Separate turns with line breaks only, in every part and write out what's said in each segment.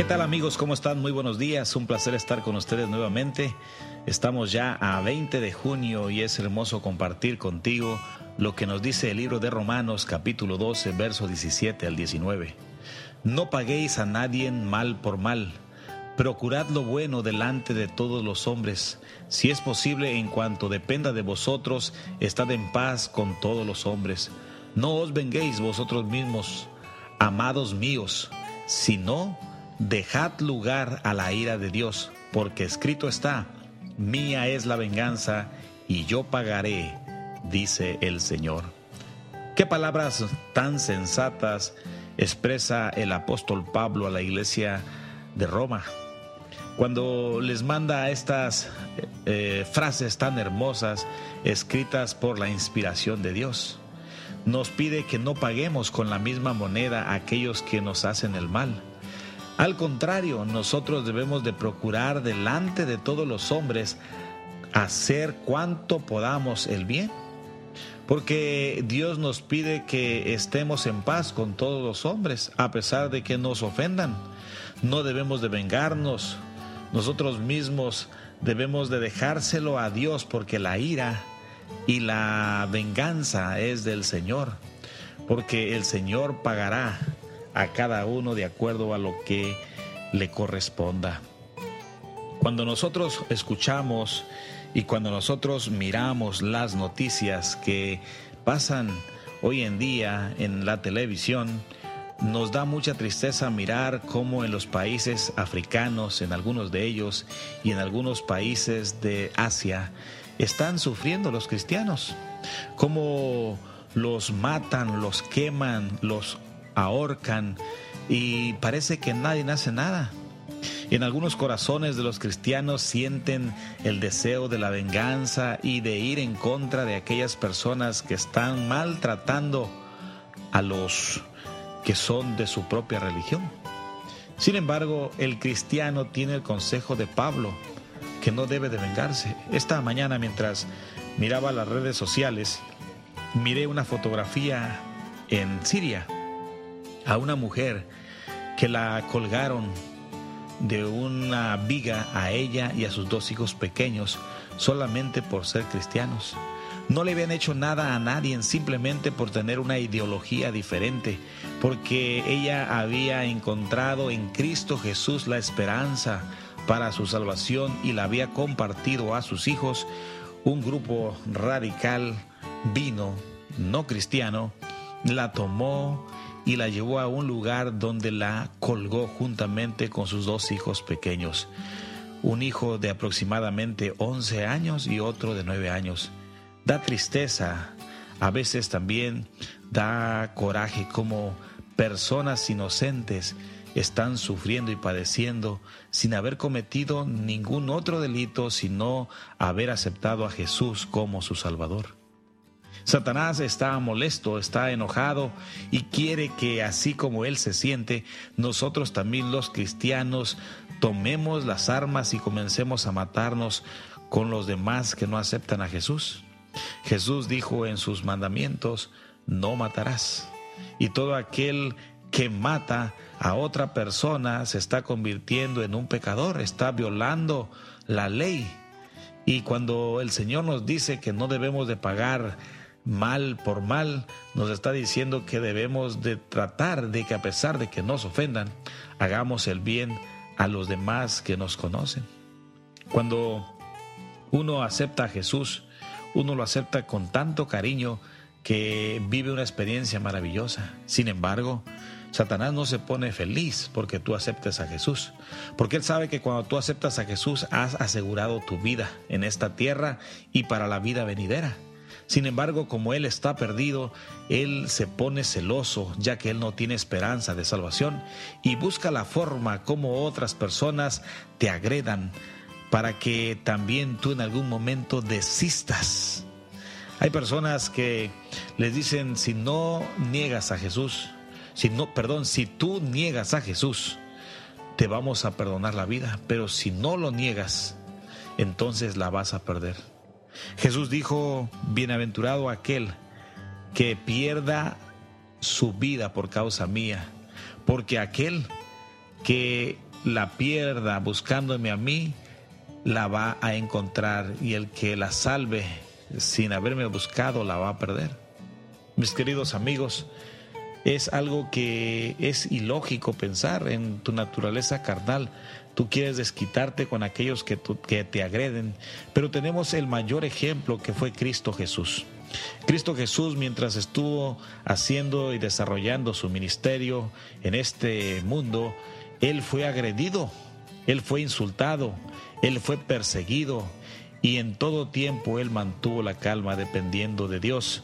¿Qué tal amigos? ¿Cómo están? Muy buenos días. Un placer estar con ustedes nuevamente. Estamos ya a 20 de junio y es hermoso compartir contigo lo que nos dice el libro de Romanos capítulo 12, verso 17 al 19. No paguéis a nadie mal por mal. Procurad lo bueno delante de todos los hombres. Si es posible, en cuanto dependa de vosotros, estad en paz con todos los hombres. No os venguéis vosotros mismos, amados míos, sino dejad lugar a la ira de Dios, porque escrito está, mía es la venganza y yo pagaré, dice el Señor. Qué palabras tan sensatas expresa el apóstol Pablo a la iglesia de Roma. Cuando les manda estas eh, frases tan hermosas escritas por la inspiración de Dios, nos pide que no paguemos con la misma moneda a aquellos que nos hacen el mal al contrario, nosotros debemos de procurar delante de todos los hombres hacer cuanto podamos el bien. Porque Dios nos pide que estemos en paz con todos los hombres, a pesar de que nos ofendan. No debemos de vengarnos. Nosotros mismos debemos de dejárselo a Dios porque la ira y la venganza es del Señor. Porque el Señor pagará a cada uno de acuerdo a lo que le corresponda. Cuando nosotros escuchamos y cuando nosotros miramos las noticias que pasan hoy en día en la televisión, nos da mucha tristeza mirar cómo en los países africanos, en algunos de ellos, y en algunos países de Asia, están sufriendo los cristianos, cómo los matan, los queman, los ahorcan y parece que nadie hace nada. En algunos corazones de los cristianos sienten el deseo de la venganza y de ir en contra de aquellas personas que están maltratando a los que son de su propia religión. Sin embargo, el cristiano tiene el consejo de Pablo, que no debe de vengarse. Esta mañana mientras miraba las redes sociales, miré una fotografía en Siria a una mujer que la colgaron de una viga a ella y a sus dos hijos pequeños solamente por ser cristianos. No le habían hecho nada a nadie simplemente por tener una ideología diferente, porque ella había encontrado en Cristo Jesús la esperanza para su salvación y la había compartido a sus hijos. Un grupo radical vino, no cristiano, la tomó, y la llevó a un lugar donde la colgó juntamente con sus dos hijos pequeños, un hijo de aproximadamente 11 años y otro de 9 años. Da tristeza, a veces también da coraje como personas inocentes están sufriendo y padeciendo sin haber cometido ningún otro delito sino haber aceptado a Jesús como su Salvador. Satanás está molesto, está enojado y quiere que así como él se siente, nosotros también los cristianos tomemos las armas y comencemos a matarnos con los demás que no aceptan a Jesús. Jesús dijo en sus mandamientos, no matarás. Y todo aquel que mata a otra persona se está convirtiendo en un pecador, está violando la ley. Y cuando el Señor nos dice que no debemos de pagar mal por mal, nos está diciendo que debemos de tratar de que a pesar de que nos ofendan, hagamos el bien a los demás que nos conocen. Cuando uno acepta a Jesús, uno lo acepta con tanto cariño que vive una experiencia maravillosa. Sin embargo, Satanás no se pone feliz porque tú aceptes a Jesús, porque él sabe que cuando tú aceptas a Jesús has asegurado tu vida en esta tierra y para la vida venidera. Sin embargo, como él está perdido, él se pone celoso, ya que él no tiene esperanza de salvación, y busca la forma como otras personas te agredan para que también tú en algún momento desistas. Hay personas que les dicen, si no niegas a Jesús, si no, perdón, si tú niegas a Jesús, te vamos a perdonar la vida, pero si no lo niegas, entonces la vas a perder. Jesús dijo, bienaventurado aquel que pierda su vida por causa mía, porque aquel que la pierda buscándome a mí, la va a encontrar y el que la salve sin haberme buscado la va a perder. Mis queridos amigos, es algo que es ilógico pensar en tu naturaleza carnal. Tú quieres desquitarte con aquellos que, te agreden, pero tenemos el mayor ejemplo que fue Cristo Jesús. Cristo Jesús, mientras estuvo haciendo y desarrollando su ministerio en este mundo, Él fue agredido, Él fue insultado, Él fue perseguido y en todo tiempo Él mantuvo la calma dependiendo de Dios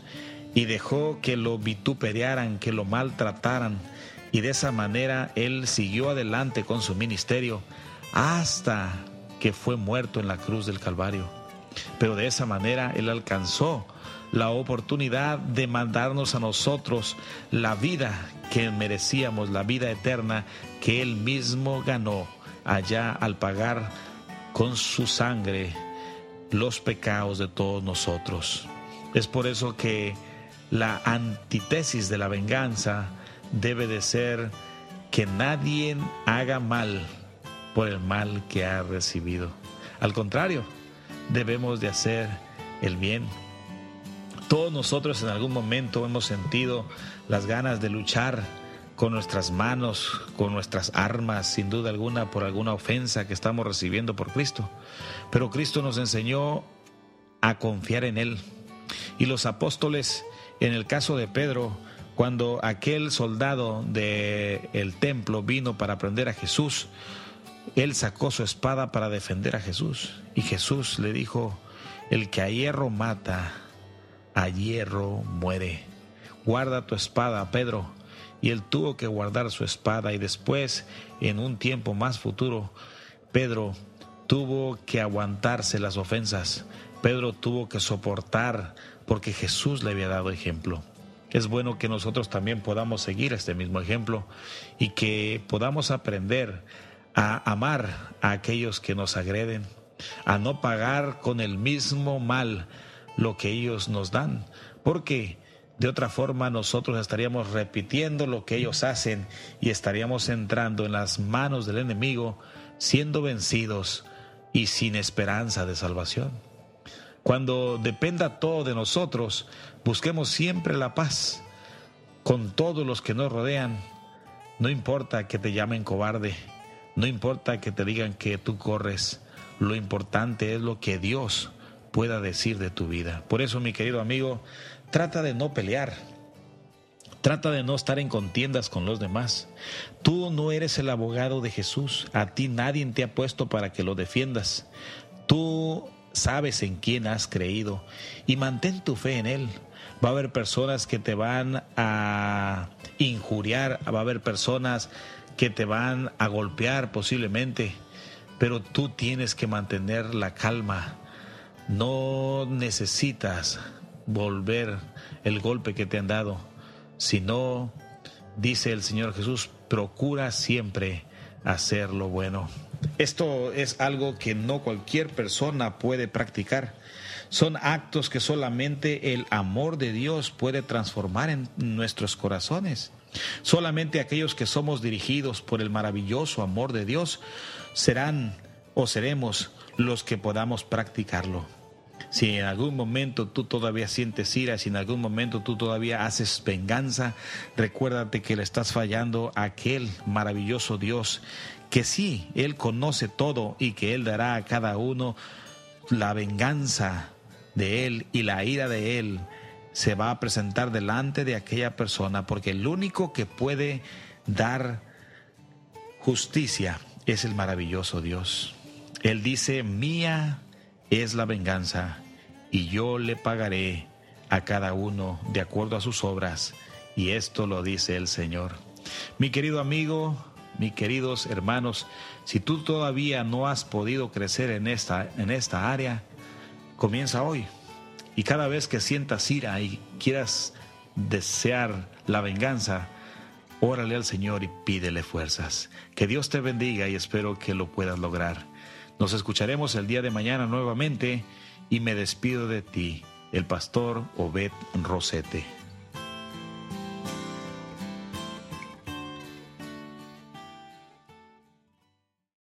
y dejó que lo vituperaran, que lo maltrataran y de esa manera Él siguió adelante con su ministerio hasta que fue muerto en la cruz del Calvario. Pero de esa manera Él alcanzó la oportunidad de mandarnos a nosotros la vida que merecíamos, la vida eterna que Él mismo ganó allá al pagar con su sangre los pecados de todos nosotros. Es por eso que la antítesis de la venganza debe de ser que nadie haga mal por el mal que ha recibido. Al contrario, debemos de hacer el bien todos nosotros en algún momento hemos sentido las ganas de luchar con nuestras manos, con nuestras armas, sin duda alguna, por alguna ofensa que estamos recibiendo por Cristo. Pero Cristo nos enseñó a confiar en Él. Y los apóstoles, en el caso de Pedro, cuando aquel soldado del el templo vino para prender a Jesús, él sacó su espada para defender a Jesús. Y Jesús le dijo, el que a hierro mata, a hierro muere. Guarda tu espada, Pedro. Y él tuvo que guardar su espada y después, en un tiempo más futuro, Pedro tuvo que aguantarse las ofensas. Pedro tuvo que soportar porque Jesús le había dado ejemplo. Es bueno que nosotros también podamos seguir este mismo ejemplo y que podamos aprender a amar a aquellos que nos agreden, a no pagar con el mismo mal lo que ellos nos dan, porque de otra forma nosotros estaríamos repitiendo lo que ellos hacen y estaríamos entrando en las manos del enemigo, siendo vencidos y sin esperanza de salvación. Cuando dependa todo de nosotros, busquemos siempre la paz con todos los que nos rodean. No importa que te llamen cobarde, no importa que te digan que tú corres, lo importante es lo que Dios pueda decir de tu vida. Por eso, mi querido amigo, trata de no pelear. Trata de no estar en contiendas con los demás. Tú no eres el abogado de Jesús. A ti nadie te ha puesto para que lo defiendas. Tú sabes en quién has creído y mantén tu fe en Él. Va a haber personas que te van a injuriar, va a haber personas que te van a golpear posiblemente, pero tú tienes que mantener la calma no necesitas volver el golpe que te han dado, sino, dice el Señor Jesús, procura siempre hacer lo bueno. Esto es algo que no cualquier persona puede practicar. Son actos que solamente el amor de Dios puede transformar en nuestros corazones. Solamente aquellos que somos dirigidos por el maravilloso amor de Dios serán o seremos los que podamos practicarlo. Si en algún momento tú todavía sientes ira, si en algún momento tú todavía haces venganza, recuérdate que le estás fallando a aquel maravilloso Dios, que sí, Él conoce todo y que Él dará a cada uno la venganza de Él y la ira de Él se va a presentar delante de aquella persona, porque el único que puede dar justicia es el maravilloso Dios. Él dice, mía es la venganza, y yo le pagaré a cada uno de acuerdo a sus obras. Y esto lo dice el Señor. Mi querido amigo, mis queridos hermanos, si tú todavía no has podido crecer en esta, en esta área, comienza hoy. Y cada vez que sientas ira y quieras desear la venganza, órale al Señor y pídele fuerzas. Que Dios te bendiga y espero que lo puedas lograr. Nos escucharemos el día de mañana nuevamente y me despido de ti, el pastor Obed Rosete.